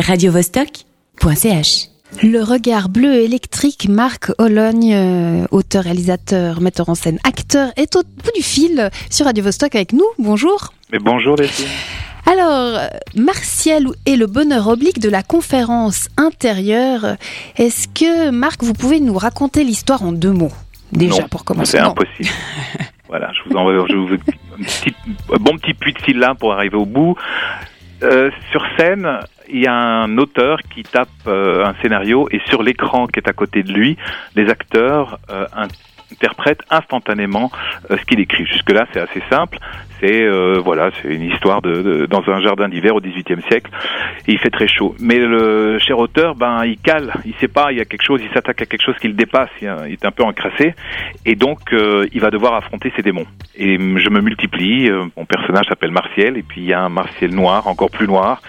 radiovostok.ch. Le regard bleu électrique, Marc Ologne, euh, auteur, réalisateur, metteur en scène, acteur, est au bout du fil sur Radio Vostok avec nous. Bonjour. Mais bonjour Delphine. Alors, euh, Martial et le bonheur oblique de la conférence intérieure. Est-ce que, Marc, vous pouvez nous raconter l'histoire en deux mots? Déjà, Non, pour commencer. C'est impossible. voilà, je vous envoie je vous, un, petit- un bon petit puits de syllabes pour arriver au bout. Euh, sur scène, il y a un auteur qui tape euh, un scénario et sur l'écran qui est à côté de lui, les acteurs euh, interprètent instantanément ce qu'il écrit. Jusque là, c'est assez simple. C'est euh, voilà, c'est une histoire de, de- dans un jardin d'hiver au XVIIIe siècle. Et il fait très chaud. Mais le cher auteur, ben, il cale. Il sait pas. Il y a quelque chose. Il s'attaque à quelque chose qui le dépasse. Il, est un peu encrassé. Et donc, euh, il va devoir affronter ses démons. Et je me multiplie. Euh, Mon personnage s'appelle Martial. Et puis il y a un Martial noir, encore plus noir,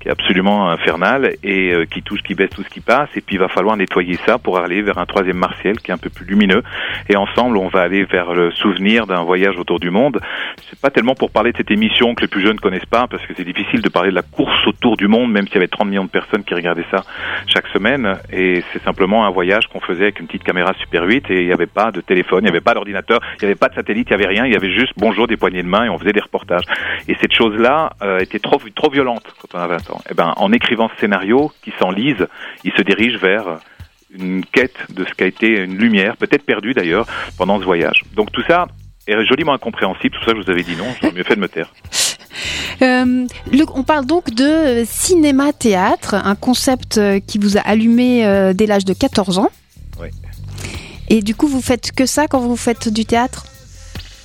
qui est absolument infernal et euh, qui touche, qui baisse tout ce qui passe. Et puis il va falloir nettoyer ça pour aller vers un troisième Martial qui est un peu plus lumineux. Et ensemble, on va aller vers le souvenir d'un voyage autour du monde. C'est pas tellement pour parler de cette émission que les plus jeunes connaissent pas, parce que c'est difficile de parler de la course autour du monde, même s'il y avait 30 millions de personnes qui regardaient ça chaque semaine. Et c'est simplement un voyage qu'on faisait avec une petite caméra Super 8 et il n'y avait pas de téléphone, il n'y avait pas d'ordinateur, il n'y avait pas de satellite, il n'y avait rien, il y avait juste bonjour des poignées de main et on faisait des reportages. Et cette chose-là euh, était trop trop violente quand on a 20 ans. Et ben, en écrivant ce scénario qui s'enlise, il se dirige vers une quête de ce qu'a été une lumière, peut-être perdue d'ailleurs, pendant ce voyage. Donc tout ça est joliment incompréhensible, tout ça je vous avais dit non, j'aurais mieux fait de me taire. Euh, le- on parle donc de cinéma-théâtre, un concept euh, qui vous a allumé euh, dès l'âge de 14 ans. Oui. Et du coup, vous faites que ça quand vous faites du théâtre?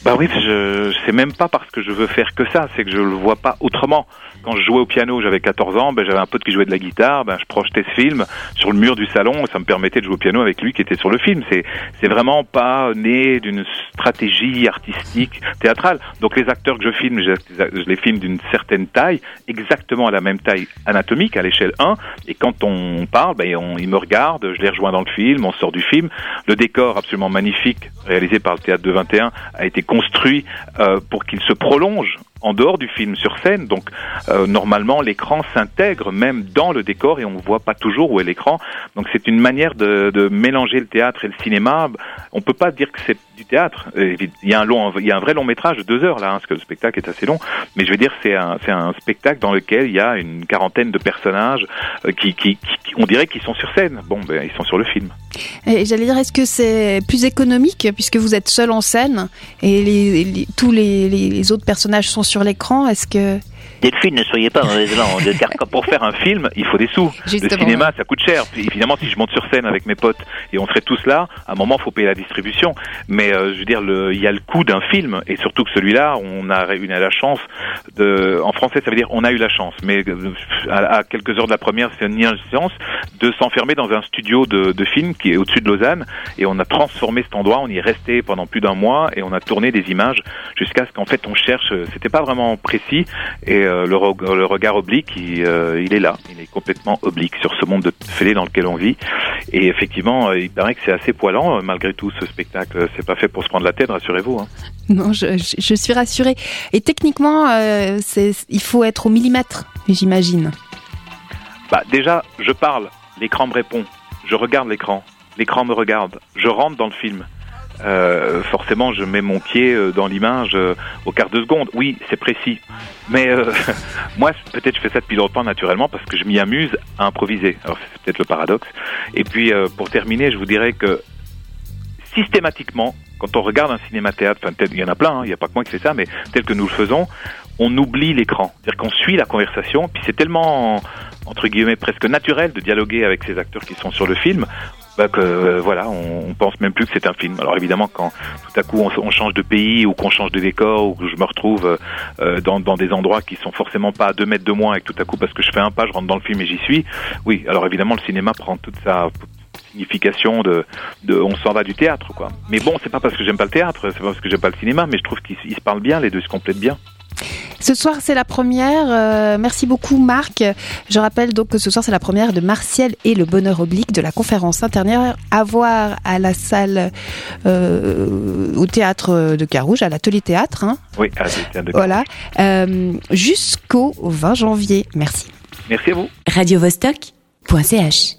Bah oui, je c'est même pas parce que je veux faire que ça, c'est que je le vois pas autrement. Quand je jouais au piano, j'avais 14 ans, ben j'avais un pote qui jouait de la guitare, ben je projetais ce film sur le mur du salon et ça me permettait de jouer au piano avec lui qui était sur le film. C'est c'est vraiment pas né d'une stratégie artistique théâtrale. Donc les acteurs que je filme, je, les filme d'une certaine taille, exactement à la même taille anatomique à l'échelle 1 et quand on parle, ben ils me regardent, je les rejoins dans le film, on sort du film. Le décor absolument magnifique réalisé par le théâtre de 21 a été construit euh, pour qu'il se prolonge en dehors du film sur scène. Donc euh, normalement l'écran s'intègre même dans le décor et on ne voit pas toujours où est l'écran. Donc c'est une manière de, de mélanger le théâtre et le cinéma. On peut pas dire que c'est du théâtre. Euh, Il y a un long, il y a un vrai long métrage de deux heures là, hein, parce que le spectacle est assez long. Mais je veux dire c'est un, spectacle dans lequel il y a une quarantaine de personnages euh, qui, on dirait qu'ils sont sur scène. Bon ben ils sont sur le film. J'allais dire, est-ce que c'est plus économique puisque vous êtes seul en scène et tous les- les autres personnages sont sur l'écran? Est-ce que Delphine, ne soyez pas mauvaise langue, car pour faire un film, il faut des sous. Justement, le cinéma, ça coûte cher. Évidemment, si je monte sur scène avec mes potes et on serait tous là, à un moment, faut payer la distribution. Mais euh, je veux dire, il y a le coût d'un film, et surtout que celui-là, on a eu la chance de. En français, ça veut dire on a eu la chance. Mais à, à quelques heures de la première, c'est une chance de s'enfermer dans un studio de, de film qui est au-dessus de Lausanne, et on a transformé cet endroit. On y est resté pendant plus d'un mois, et on a tourné des images jusqu'à ce qu'en fait on cherche. euh, C'était pas vraiment précis, et euh, le, reg- le regard oblique, il, euh, il est là. Il est complètement oblique sur ce monde de fêlé dans lequel on vit. Et effectivement, euh, il paraît que c'est assez poilant, euh, malgré tout, ce spectacle. C'est pas fait pour se prendre la tête, rassurez-vous. hein. non je, je- je suis rassurée. Et techniquement, euh, il faut être au millimètre, j'imagine. Bah, déjà, je parle, l'écran me répond, je regarde l'écran, l'écran me regarde, je rentre dans le film. Euh, forcément, je mets mon pied euh, dans l'image euh, au quart de seconde. Oui, c'est précis. Mais moi, peut-être je fais ça depuis longtemps naturellement parce que je m'y amuse à improviser. Alors c'est peut-être le paradoxe. Et puis, pour terminer, je vous dirais que systématiquement, quand on regarde un cinéma-théâtre, enfin, il y en a plein, hein, il n'y a pas que moi qui fais ça, mais tel que nous le faisons, on oublie l'écran. C'est-à-dire qu'on suit la conversation, puis c'est tellement, entre guillemets, presque naturel de dialoguer avec ces acteurs qui sont sur le film, bah, que euh, voilà, on, on pense même plus que c'est un film. Alors évidemment, quand tout à coup on, on change de pays ou qu'on change de décor ou que je me retrouve euh, euh, dans, dans des endroits qui sont forcément pas à deux mètres de moi et que tout à coup parce que je fais un pas, je rentre dans le film et j'y suis. Oui, alors évidemment, le cinéma prend toute sa signification de, de on s'en va du théâtre quoi. Mais bon, c'est pas parce que j'aime pas le théâtre, c'est pas parce que j'aime pas le cinéma, mais je trouve qu'ils ils se parlent bien, les deux se complètent bien. Ce soir, c'est la première. Euh, merci beaucoup, Marc. Je rappelle donc que ce soir, c'est la première de Martial et le bonheur oblique de la conférence intérieure à voir à la salle, euh, au théâtre de Carouge, à l'atelier théâtre. hein. Oui, à théâtres de voilà. Euh, Jusqu'au 20 janvier. Merci. Merci à vous. radiovostok.ch